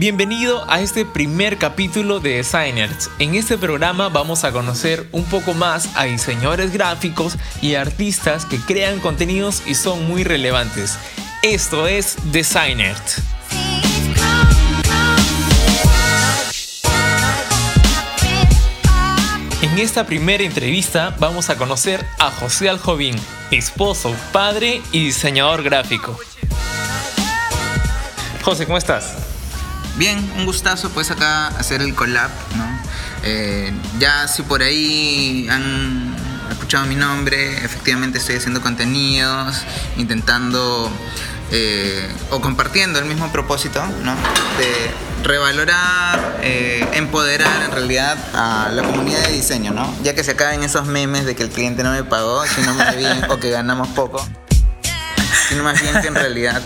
Bienvenido a este primer capítulo de Designers. En este programa vamos a conocer un poco más a diseñadores gráficos y artistas que crean contenidos y son muy relevantes. Esto es Designers. En esta primera entrevista vamos a conocer a José Aljovín, esposo, padre y diseñador gráfico. José, ¿cómo estás? Bien, un gustazo pues acá hacer el collab, ¿no? Eh, ya si por ahí han escuchado mi nombre, efectivamente estoy haciendo contenidos, intentando eh, o compartiendo el mismo propósito, ¿no? De revalorar, eh, empoderar en realidad a la comunidad de diseño, ¿no? Ya que se acaben esos memes de que el cliente no me pagó, sino más bien, o que ganamos poco, sino más bien que en realidad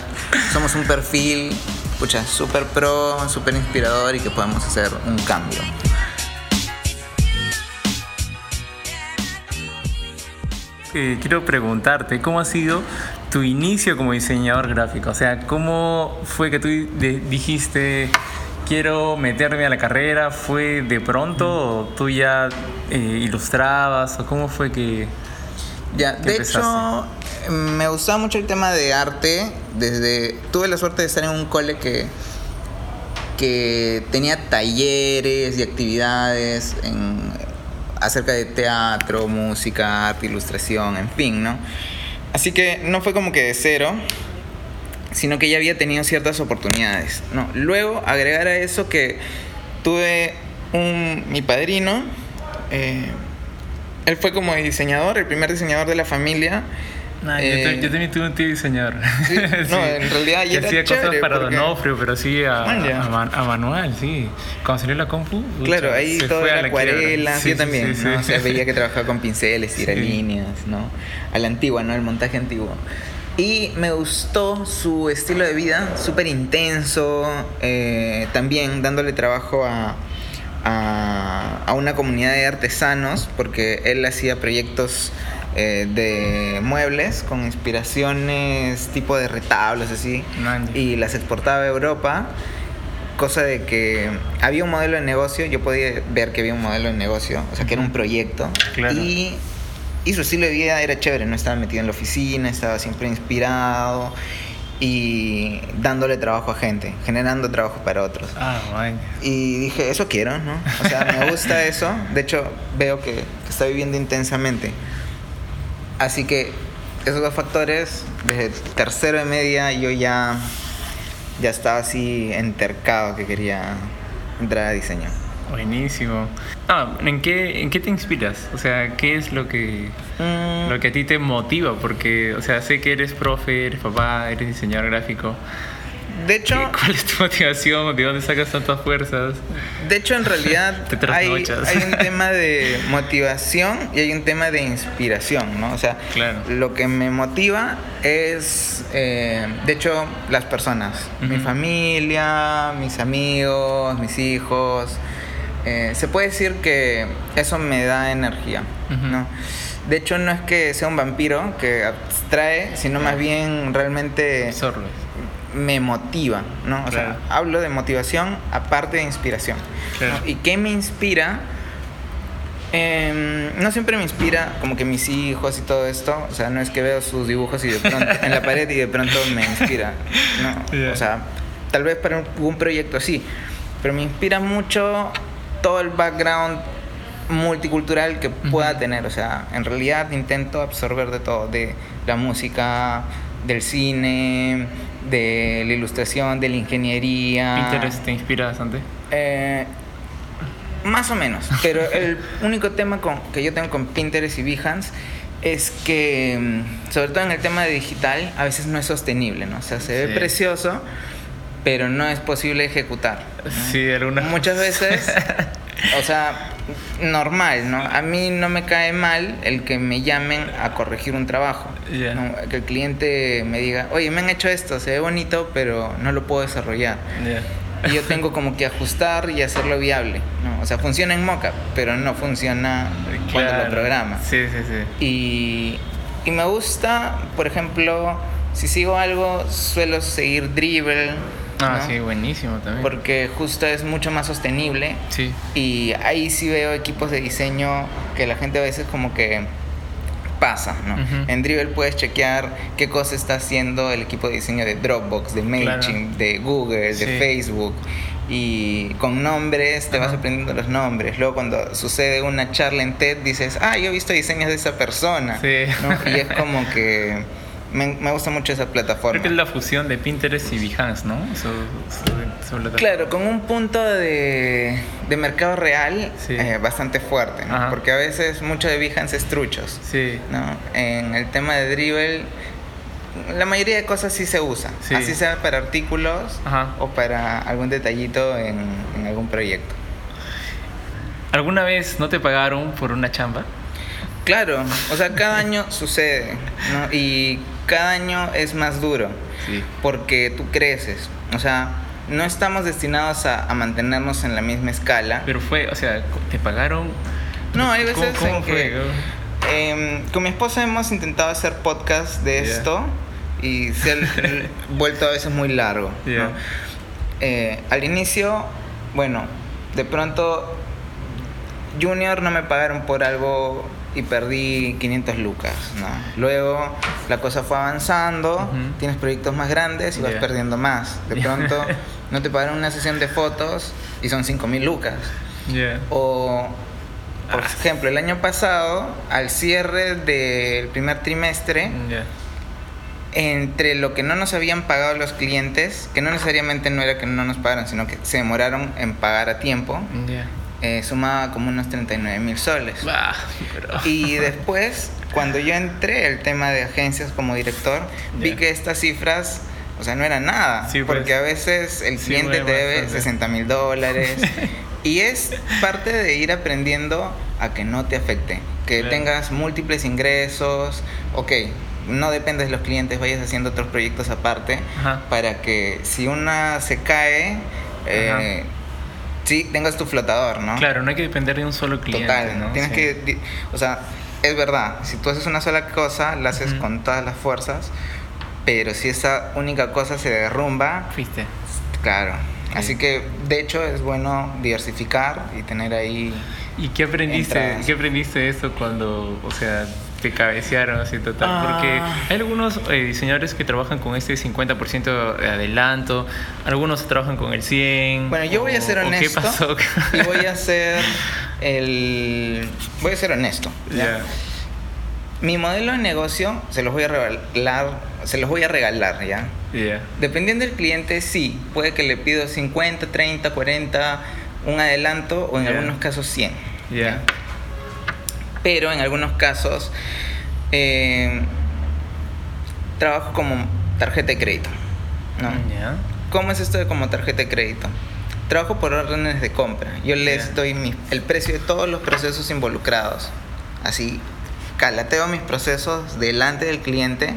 somos un perfil escucha, súper pro, súper inspirador y que podemos hacer un cambio. Eh, quiero preguntarte, ¿cómo ha sido tu inicio como diseñador gráfico? O sea, ¿cómo fue que tú dijiste, quiero meterme a la carrera? ¿Fue de pronto o tú ya eh, ilustrabas? ¿O cómo fue que... Ya, de hecho, me gustaba mucho el tema de arte. Desde tuve la suerte de estar en un cole que que tenía talleres y actividades acerca de teatro, música, arte, ilustración, en fin, ¿no? Así que no fue como que de cero, sino que ya había tenido ciertas oportunidades, ¿no? Luego agregar a eso que tuve un, mi padrino, eh, él fue como diseñador, el primer diseñador de la familia, yo, eh, también tuve un tío diseñador. No, en realidad ya era hacía cosas para Donofrio, pero sí a, a, manual, sí. Cuando salió la compu. Claro, ahí todo era acuarela, sí, yo también. ¿no? o sea, veía que trabajaba con pinceles, tiralíneas, ¿no? A la antigua, ¿no? El montaje antiguo. Y me gustó su estilo de vida, súper intenso, eh, también dándole trabajo a, a, a, una comunidad de artesanos, porque él hacía proyectos eh, de muebles con inspiraciones tipo de retablos así y las exportaba a Europa cosa de que había un modelo de negocio yo podía ver que había un modelo de negocio o sea que era un proyecto y, y su estilo de vida era chévere no estaba metido en la oficina estaba siempre inspirado y dándole trabajo a gente, generando trabajo para otros. Ah, Y dije, eso quiero, ¿no? O sea, me gusta eso. De hecho, veo que, que está viviendo intensamente. Así que esos dos factores, desde tercero de media yo ya, ya estaba así entercado que quería entrar a diseño. Buenísimo. Ah, ¿en, qué, ¿En qué te inspiras? O sea, ¿qué es lo que, mm. lo que a ti te motiva? Porque, o sea, sé que eres profe, eres papá, eres diseñador gráfico. De hecho, ¿cuál es tu motivación? ¿De dónde sacas tantas fuerzas? De hecho, en realidad hay, hay, un tema de motivación y hay un tema de inspiración, ¿no? O sea, lo que me motiva es, eh, de hecho, las personas, mi familia, mis amigos, mis hijos. Eh, se puede decir que eso me da energía, ¿no? De hecho, no es que sea un vampiro que abstrae, sino más bien realmente me motiva, ¿no? O sea, hablo de motivación aparte de inspiración. ¿Y qué me inspira? Em, no siempre me inspira como que mis hijos y todo esto, o sea, no es que veo sus dibujos y de pronto en la pared y de pronto me inspira, no, o sea, tal vez para un, proyecto así, pero me inspira mucho todo el background multicultural que pueda tener, o sea, en realidad intento absorber de todo, de la música, del cine, de la ilustración, de la ingeniería. ¿Pinterest te inspira bastante? Eh, más o menos, pero el único tema con, que yo tengo con Pinterest y Behance es que, mm, sobre todo en el tema de digital, a veces no es sostenible, ¿no? O sea, se ve precioso, pero no es posible ejecutar. Sí, algunas. Muchas veces, o sea, normal, ¿no? A mí no me cae mal el que me llamen a corregir un trabajo. Que el cliente me diga, oye, me han hecho esto, se ve bonito, pero no lo puedo desarrollar. Y yo tengo como que ajustar y hacerlo viable. ¿no? O sea, funciona en Mocha, pero no funciona cuando lo programa. Sí, sí, sí. Y, y me gusta, por ejemplo, si sigo algo, suelo seguir Dribble Ah, sí, buenísimo también. Porque justo es mucho más sostenible. Sí. Y ahí sí veo equipos de diseño que la gente a veces como que pasa, ¿no? En Dribble puedes chequear qué cosa está haciendo el equipo de diseño de Dropbox, de MailChimp, de Google, de Facebook. Y con nombres te vas aprendiendo los nombres. Luego cuando sucede una charla en TED dices, ah, yo he visto diseños de esa persona. Y es como que me, gusta mucho esa plataforma. Creo que es la fusión de Pinterest y Behance, ¿no? claro, con un punto de, de mercado real eh, bastante fuerte, ¿no? Porque a veces mucho de Behance es truchos. Sí. ¿no? En el tema de Dribble, la mayoría de cosas sí se usa. Así sea para artículos o para algún detallito en, en algún proyecto. ¿Alguna vez no te pagaron por una chamba? Claro, o sea, cada año sucede, ¿no? Y cada año es más duro. Porque tú creces. O sea, no estamos destinados a, mantenernos en la misma escala. Pero fue, o sea, ¿te pagaron? No, hay veces en que. Em, con mi esposa hemos intentado hacer podcast de esto y se ha vuelto a veces muy largo. Eh, al inicio, bueno, de pronto Junior no me pagaron por algo y perdí 500 lucas, ¿no? Luego la cosa fue avanzando, tienes proyectos más grandes y vas perdiendo más. De pronto no te pagaron una sesión de fotos y son 5000 lucas. O, por ah. ejemplo, el año pasado, al cierre del primer trimestre, entre lo que no nos habían pagado los clientes, que no necesariamente no era que no nos pagaron, sino que se demoraron en pagar a tiempo, eh, sumaba como unos 39 mil soles. Y después, cuando yo entré el tema de agencias como director, vi que estas cifras, o sea, no eran nada. Pues. porque a veces el cliente te debe 60 mil dólares. y es parte de ir aprendiendo a que no te afecte. Que tengas múltiples ingresos. Ok, no dependes de los clientes, vayas haciendo otros proyectos aparte. Para que si una se cae... Eh, sí tengas tu flotador, ¿no? Claro, no hay que depender de un solo cliente. Total, ¿no? Tienes que, o sea, es verdad, si tú haces una sola cosa, la haces con todas las fuerzas, pero si esa única cosa se derrumba, fuiste. Claro. Así que, de hecho, es bueno diversificar y tener ahí. ¿Y qué aprendiste? ¿Qué aprendiste eso cuando, o sea, te cabecearon así total. Porque ah. hay algunos eh, diseñadores que trabajan con este 50% de adelanto, algunos trabajan con el 100. Bueno, yo voy a ser honesto. ¿Qué pasó? y voy a ser el. Voy a ser honesto. Mi modelo de negocio se los voy a regalar, se los voy a regalar, ¿ya? Dependiendo del cliente, sí, puede que le pido 50, 30, 40, un adelanto o en algunos casos 100. ¿ya? Pero en algunos casos eh, trabajo como tarjeta de crédito. ¿no? ¿Cómo es esto de como tarjeta de crédito? Trabajo por órdenes de compra. Yo les doy el precio de todos los procesos involucrados. Así, calateo mis procesos delante del cliente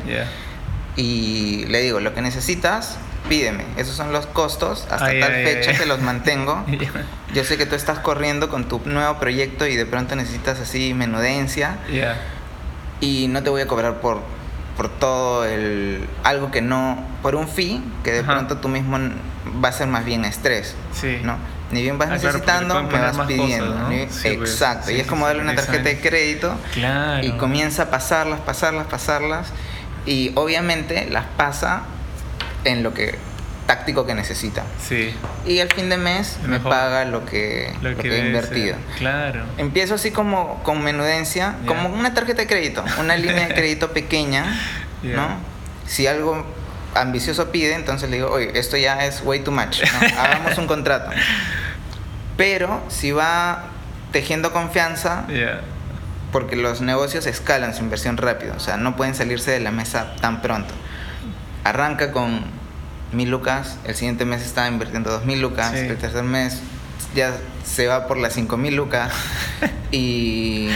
y le digo, lo que necesitas, pídeme. Esos son los costos. Hasta tal fecha que los mantengo. Yo sé que tú estás corriendo con tu nuevo proyecto y de pronto necesitas así menudencia. Y no te voy a cobrar por, por todo el... Algo que no... Por un fee que de pronto tú mismo va a ser más bien estrés. Sí. ¿no? Ni bien vas ah, necesitando, me vas pidiendo. Pues, Exacto. y es como darle una tarjeta de crédito. Y comienza a pasarlas, pasarlas, pasarlas. Y obviamente las pasa en lo que táctico que necesita. Sí. Y al fin de mes me paga lo que, lo, he invertido. Claro. Empiezo así como con menudencia, como una tarjeta de crédito, una línea de crédito pequeña, ¿no? Si algo ambicioso pide, entonces le digo, oye, esto ya es way too much, hagamos un contrato. Pero si va tejiendo confianza, porque los negocios escalan su inversión rápido, o sea, no pueden salirse de la mesa tan pronto arranca con mil lucas, el siguiente mes está invirtiendo dos mil lucas, el tercer mes ya se va por las cinco mil lucas y,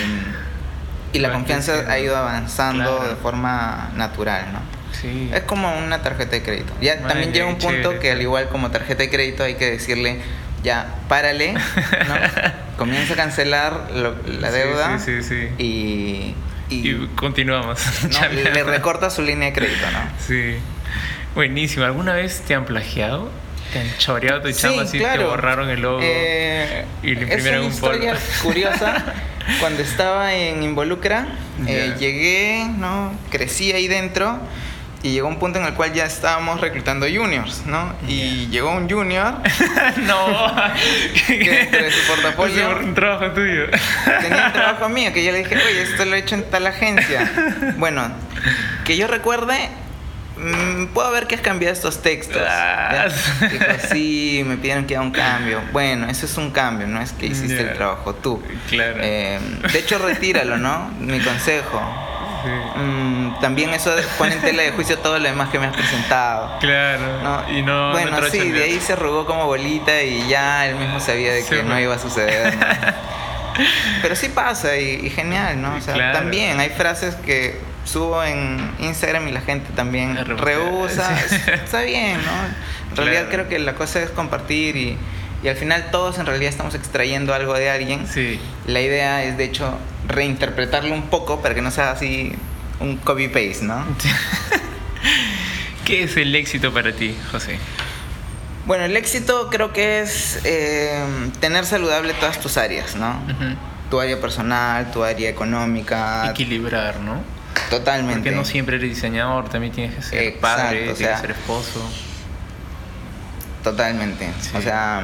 y la confianza ha ido avanzando de forma natural, ¿no? Sí. Es como una tarjeta de crédito. Ya también llega un punto que al igual como tarjeta de crédito hay que decirle ya párale, ¿no? comienza a cancelar la deuda sí, sí, y, y, continuamos. le recorta su línea de crédito, ¿no? Sí. Buenísimo. ¿Alguna vez te han plagiado? Te han choreado tu chamba así, te borraron el logo eh, y le imprimieron es una historia curiosa. Cuando estaba en Involucra, eh, llegué, ¿no? Crecí ahí dentro y llegó un punto en el cual ya estábamos reclutando juniors, ¿no? Y llegó un junior. no. que entre su portafolio. un trabajo tuyo. tenía un trabajo mío que yo le dije, oye, esto lo he hecho en tal agencia. Bueno, que yo recuerde, puedo ver que has cambiado estos textos. Ah. Dijo, sí, me pidieron que haga un cambio. Bueno, eso es un cambio, no es que hiciste el trabajo tú. Claro. Eh, de hecho, retíralo, ¿no? Mi consejo Mm, también eso pone en tela de juicio todo lo demás que me has presentado. Claro. Y no, bueno, sí, de ahí se arrugó como bolita y ya él mismo sabía de que no iba a suceder. Pero sí pasa y, genial, ¿no? O sea, también hay frases que subo en Instagram y la gente también rehúsa. Está bien, ¿no? En realidad creo que la cosa es compartir y, y al final todos en realidad estamos extrayendo algo de alguien. Sí. La idea es de hecho reinterpretarlo un poco para que no sea así un copy-paste, ¿no? ¿Qué es el éxito para ti, José? Bueno, el éxito creo que es eh, tener saludable todas tus áreas, ¿no? Tu área personal, tu área económica. Equilibrar, ¿no? Totalmente. Porque no siempre eres diseñador, también tienes que ser padre, tienes que ser esposo. Totalmente. O sea,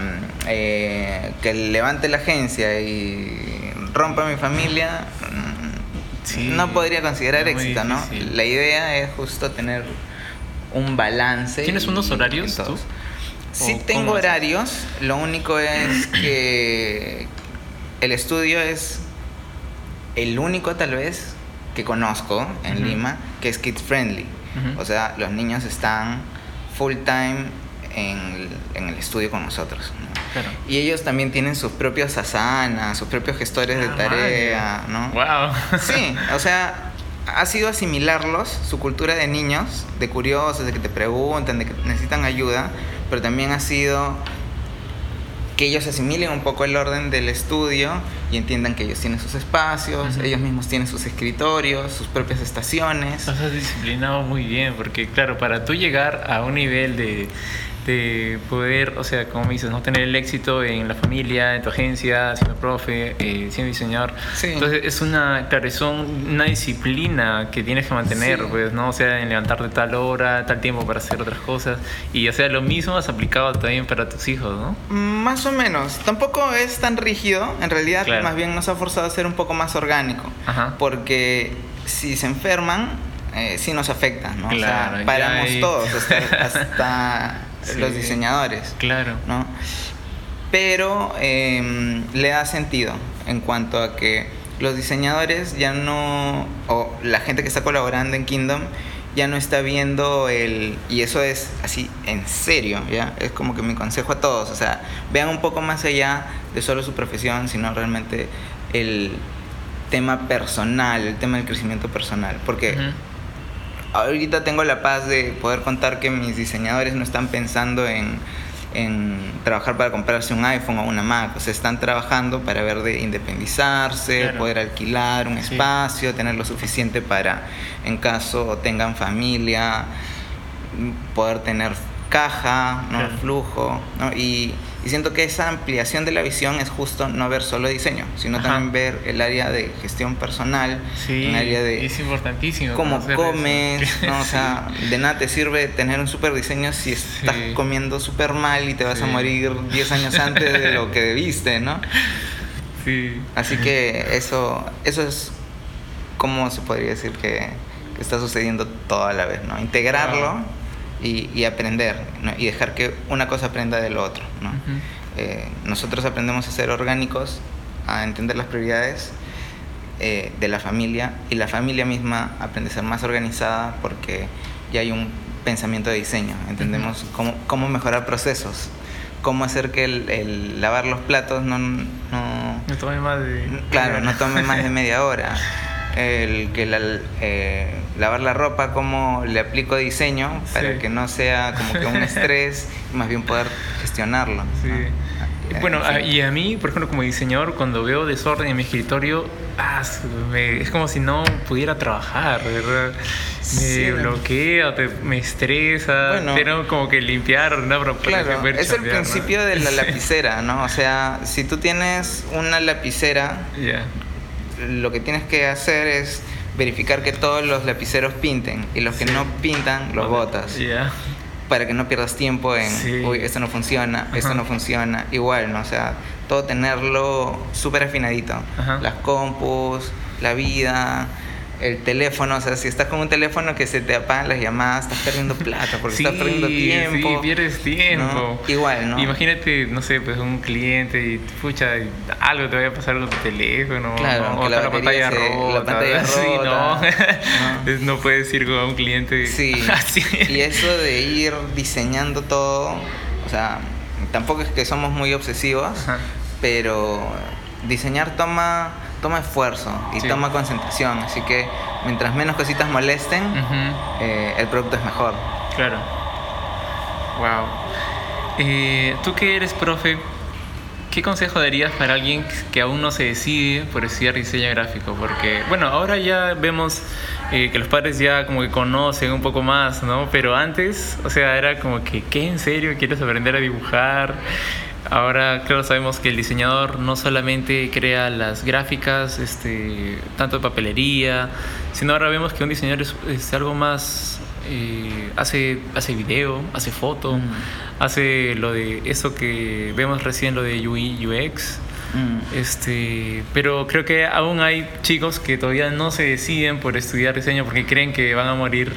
eh, que levante la agencia y rompa mi familia, no podría considerar éxito, ¿no? La idea es justo tener un balance. ¿Tienes unos horarios tú? Sí tengo horarios, lo único es que el estudio es el único tal vez que conozco en Lima que es kids friendly. O sea, los niños están full time en, el estudio con nosotros. Y ellos también tienen sus propios asanas, sus propios gestores de ah, tarea, ¿no? Wow. Sí, o sea, ha sido asimilarlos, su cultura de niños, de curiosos, de que te preguntan, de que necesitan ayuda, pero también ha sido que ellos asimilen un poco el orden del estudio y entiendan que ellos tienen sus espacios, ellos mismos tienen sus escritorios, sus propias estaciones. Los has disciplinado muy bien, porque claro, para tú llegar a un nivel de de poder, o sea, como me dices, no tener el éxito en la familia, en tu agencia, siendo profe, eh, siendo diseñador. Entonces es una, claro, es una disciplina que tienes que mantener, pues, ¿no? O sea, en levantarte tal hora, tal tiempo para hacer otras cosas. Y, o sea, lo mismo has aplicado también para tus hijos, ¿no? Más o menos. Tampoco es tan rígido, en realidad, más bien nos ha forzado a ser un poco más orgánico. Porque si se enferman, eh, sí nos afecta, ¿no? Claro, o sea, paramos todos hasta los diseñadores. Claro. ¿no? Pero em, le da sentido en cuanto a que los diseñadores ya no, o la gente que está colaborando en Kingdom, ya no está viendo el, y eso es así, en serio, ¿ya? Es como que mi consejo a todos, o sea, vean un poco más allá de solo su profesión, sino realmente el tema personal, el tema del crecimiento personal, porque ahorita tengo la paz de poder contar que mis diseñadores no están pensando en, trabajar para comprarse un iPhone o una Mac, o sea, están trabajando para ver de independizarse, poder alquilar un espacio, tener lo suficiente para, en caso tengan familia, poder tener caja, ¿no? flujo, ¿no? y y siento que esa ampliación de la visión es justo no ver solo diseño, sino también ver el área de gestión personal, sí, el área de... Es importantísimo. Cómo comes, ¿no? O sea, de nada te sirve tener un super diseño si estás comiendo súper mal y te vas a morir 10 años antes de lo que debiste, ¿no? Sí. Así que eso, eso es como se podría decir que, está sucediendo toda la vez, ¿no? Integrarlo y, aprender y dejar que una cosa aprenda de lo otro. ¿no? Eh, nosotros aprendemos a ser orgánicos, a entender las prioridades eh, de la familia y la familia misma aprende a ser más organizada porque ya hay un pensamiento de diseño, entendemos cómo, cómo, mejorar procesos, cómo hacer que el, lavar los platos no, no, no tome más de... Claro, no tome más de media hora. el que la, eh, lavar la ropa, cómo le aplico diseño para que no sea como que un estrés, más bien poder gestionarlo. Sí. Bueno, y a mí, por ejemplo, como diseñador, cuando veo desorden en mi escritorio, ah, es como si no pudiera trabajar, ¿verdad? Me bloquea, me estresa, tengo como que limpiar, ¿no? claro, es el principio de la lapicera, ¿no? O sea, si tú tienes una lapicera, lo que tienes que hacer es verificar que todos los lapiceros pinten y los que no pintan los botas. Para que no pierdas tiempo en, uy, esto no funciona, esto no funciona, igual, ¿no? O sea, todo tenerlo súper afinadito. Las compus, la vida, el teléfono, o sea, si estás con un teléfono que se te apagan las llamadas, estás perdiendo plata porque estás perdiendo tiempo. Sí, pierdes tiempo. Igual, ¿no? Imagínate, no sé, pues un cliente y, pucha, algo te vaya a pasar con tu teléfono. Claro, o la, pantalla rota. La pantalla rota. no. no. puedes ir con un cliente sí. así. Y eso de ir diseñando todo, o sea, tampoco es que somos muy obsesivos, pero diseñar toma toma esfuerzo y toma concentración. Así que mientras menos cositas molesten, eh, el producto es mejor. Claro. Wow. Eh, Tú que eres profe, ¿qué consejo darías para alguien que aún no se decide por estudiar diseño gráfico? Porque, bueno, ahora ya vemos eh, que los padres ya como que conocen un poco más, ¿no? Pero antes, o sea, era como que, ¿qué en serio quieres aprender a dibujar? Ahora, claro, sabemos que el diseñador no solamente crea las gráficas, este, tanto de papelería, sino ahora vemos que un diseñador es, algo más, eh, hace, hace video, hace foto, mm. hace lo de eso que vemos recién, lo de UI, UX. Mm. Este, pero creo que aún hay chicos que todavía no se deciden por estudiar diseño porque creen que van a morir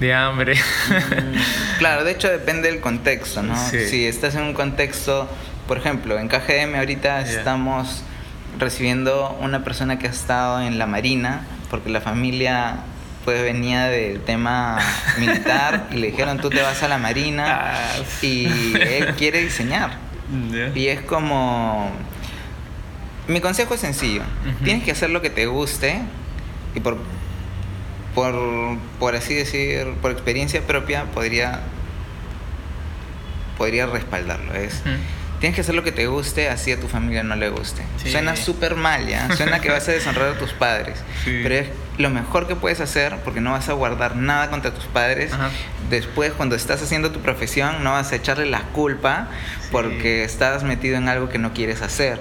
de hambre. Mm, claro, de hecho depende del contexto, ¿no? Si estás en un contexto, por ejemplo, en KGM ahorita estamos recibiendo una persona que ha estado en la Marina, porque la familia pues venía del tema militar y le dijeron tú te vas a la Marina ah, y él quiere diseñar. Y es como... Mi consejo es sencillo, tienes que hacer lo que te guste y por por, por así decir, por experiencia propia, podría, podría respaldarlo. Es, Tienes que hacer lo que te guste, así a tu familia no le guste. Suena súper mal, ¿ya? Suena que vas a deshonrar a tus padres. Pero es lo mejor que puedes hacer porque no vas a guardar nada contra tus padres. Después, cuando estás haciendo tu profesión, no vas a echarle la culpa porque estás metido en algo que no quieres hacer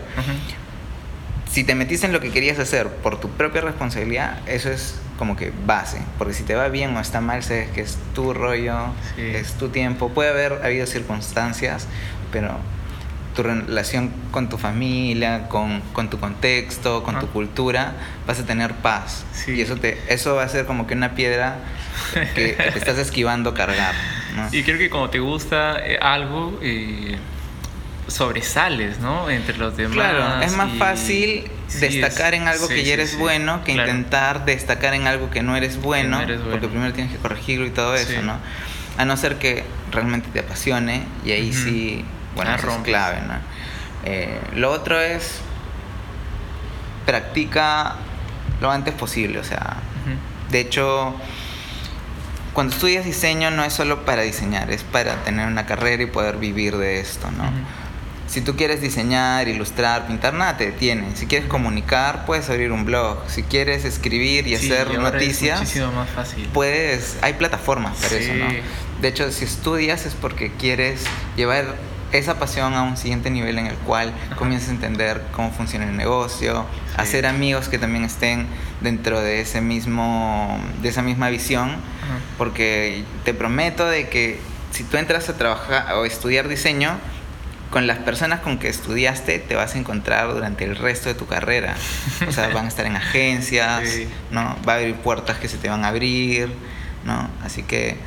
si te metiste en lo que querías hacer por tu propia responsabilidad, eso es como que base. Porque si te va bien o está mal, sabes que es tu rollo, es tu tiempo. Puede haber habido circunstancias, pero tu relación con tu familia, con, con tu contexto, con tu cultura, vas a tener paz. Y eso, te, eso va a ser como que una piedra que, te estás esquivando cargar. Y creo que como te gusta eh, algo... Eh sobresales, ¿no? Entre los demás. Claro, es más fácil destacar en algo que ya eres bueno que intentar destacar en algo que no eres bueno, porque primero tienes que corregirlo y todo eso, ¿no? A no ser que realmente te apasione y ahí sí, bueno, es clave, ¿no? Eh, lo otro es practica lo antes posible, o sea, de hecho cuando estudias diseño no es solo para diseñar, es para tener una carrera y poder vivir de esto, ¿no? Si tú quieres diseñar, ilustrar, pintar, nada te detiene. Si quieres comunicar, puedes abrir un blog. Si quieres escribir y hacer noticias, muchísimo más fácil. Puedes, hay plataformas para eso, ¿no? De hecho, si estudias es porque quieres llevar esa pasión a un siguiente nivel en el cual comienzas a entender cómo funciona el negocio, hacer amigos que también estén dentro de ese mismo de esa misma visión, porque te prometo de que si tú entras a trabajar o estudiar diseño, con las personas con que estudiaste te vas a encontrar durante el resto de tu carrera. O sea, van a estar en agencias, ¿no? Va a haber puertas que se te van a abrir, ¿no? Así que,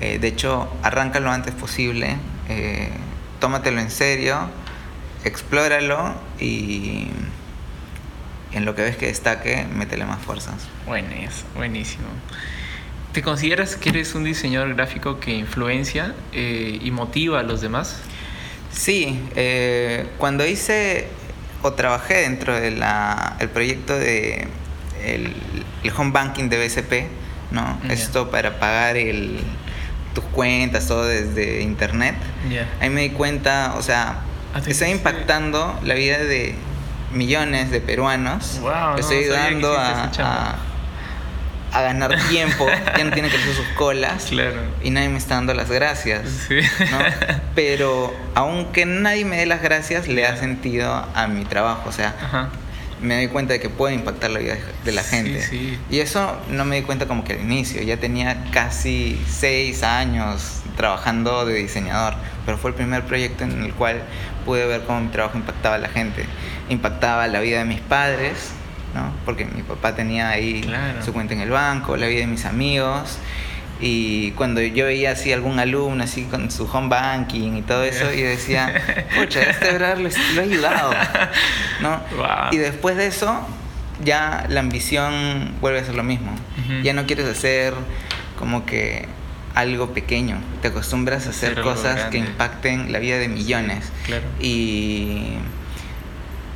eh, de hecho, arranca lo antes posible, eh, tómatelo en serio, explóralo y en lo que ves que destaque, métele más fuerzas. Buenísimo, buenísimo. ¿Te consideras que eres un diseñador gráfico que influencia eh, y motiva a los demás? Sí, eh, cuando hice o trabajé dentro del el proyecto de el, home banking de BCP, ¿no? Esto para pagar el, tus cuentas, todo desde internet, ahí me di cuenta, o sea, ah, estoy impactando la vida de millones de peruanos. Wow, estoy ayudando a, a, ganar tiempo, ya no tienen que hacer sus colas. Claro. Y nadie me está dando las gracias. Sí. Pero aunque nadie me dé las gracias, le ha sentido a mi trabajo. O sea, me doy cuenta de que puede impactar la vida de la gente. Y eso no me di cuenta como que al inicio, ya tenía casi seis años trabajando de diseñador, pero fue el primer proyecto en el cual pude ver cómo mi trabajo impactaba a la gente, impactaba la vida de mis padres, ¿no? porque mi papá tenía ahí su cuenta en el banco, la vida de mis amigos, y cuando yo veía así algún alumno así con su home banking y todo eso, y decía, pucha, este verdad lo, he ayudado. ¿no? Y después de eso, ya la ambición vuelve a ser lo mismo. Ya no quieres hacer como que algo pequeño. Te acostumbras a hacer cosas que impacten la vida de millones. Y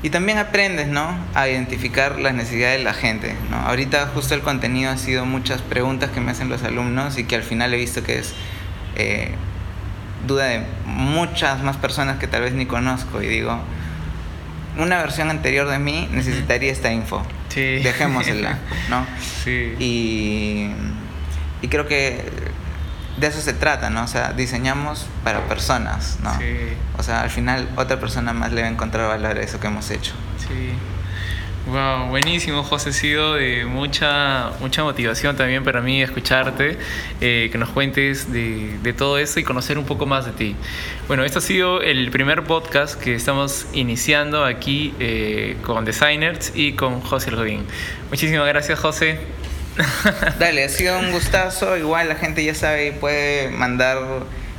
y también aprendes, ¿no? A identificar las necesidades de la gente, ¿no? Ahorita justo el contenido ha sido muchas preguntas que me hacen los alumnos y que al final he visto que es eh, duda de muchas más personas que tal vez ni conozco y digo, una versión anterior de mí necesitaría esta info. Sí. Dejémosela, ¿no? Sí. Y, y creo que de eso se trata, ¿no? O sea, diseñamos para personas, ¿no? Sí. O sea, al final otra persona más le va a encontrar valor a eso que hemos hecho. Sí. Wow, buenísimo, José. Ha sido de mucha, mucha motivación también para mí escucharte, eh, que nos cuentes de, de, todo eso y conocer un poco más de ti. Bueno, este ha sido el primer podcast que estamos iniciando aquí eh, con Designers y con José Rodín. Muchísimas gracias, José. Dale, ha sido un gustazo. Igual la gente ya sabe y puede mandar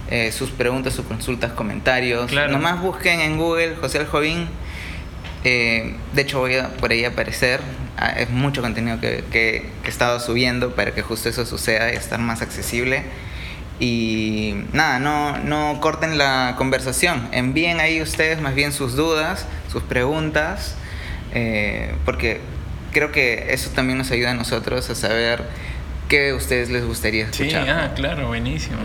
eh, sus preguntas, sus consultas, comentarios. Nomás busquen en Google José Aljovín. Eh, de hecho, voy a por ahí aparecer. Ah, es mucho contenido que, que, he estado subiendo para que justo eso suceda y estar más accesible. Y nada, no, no corten la conversación. Envíen ahí ustedes más bien sus dudas, sus preguntas, eh, porque creo que eso también nos ayuda a nosotros a saber qué a ustedes les gustaría escuchar. Sí, ah, claro, buenísimo.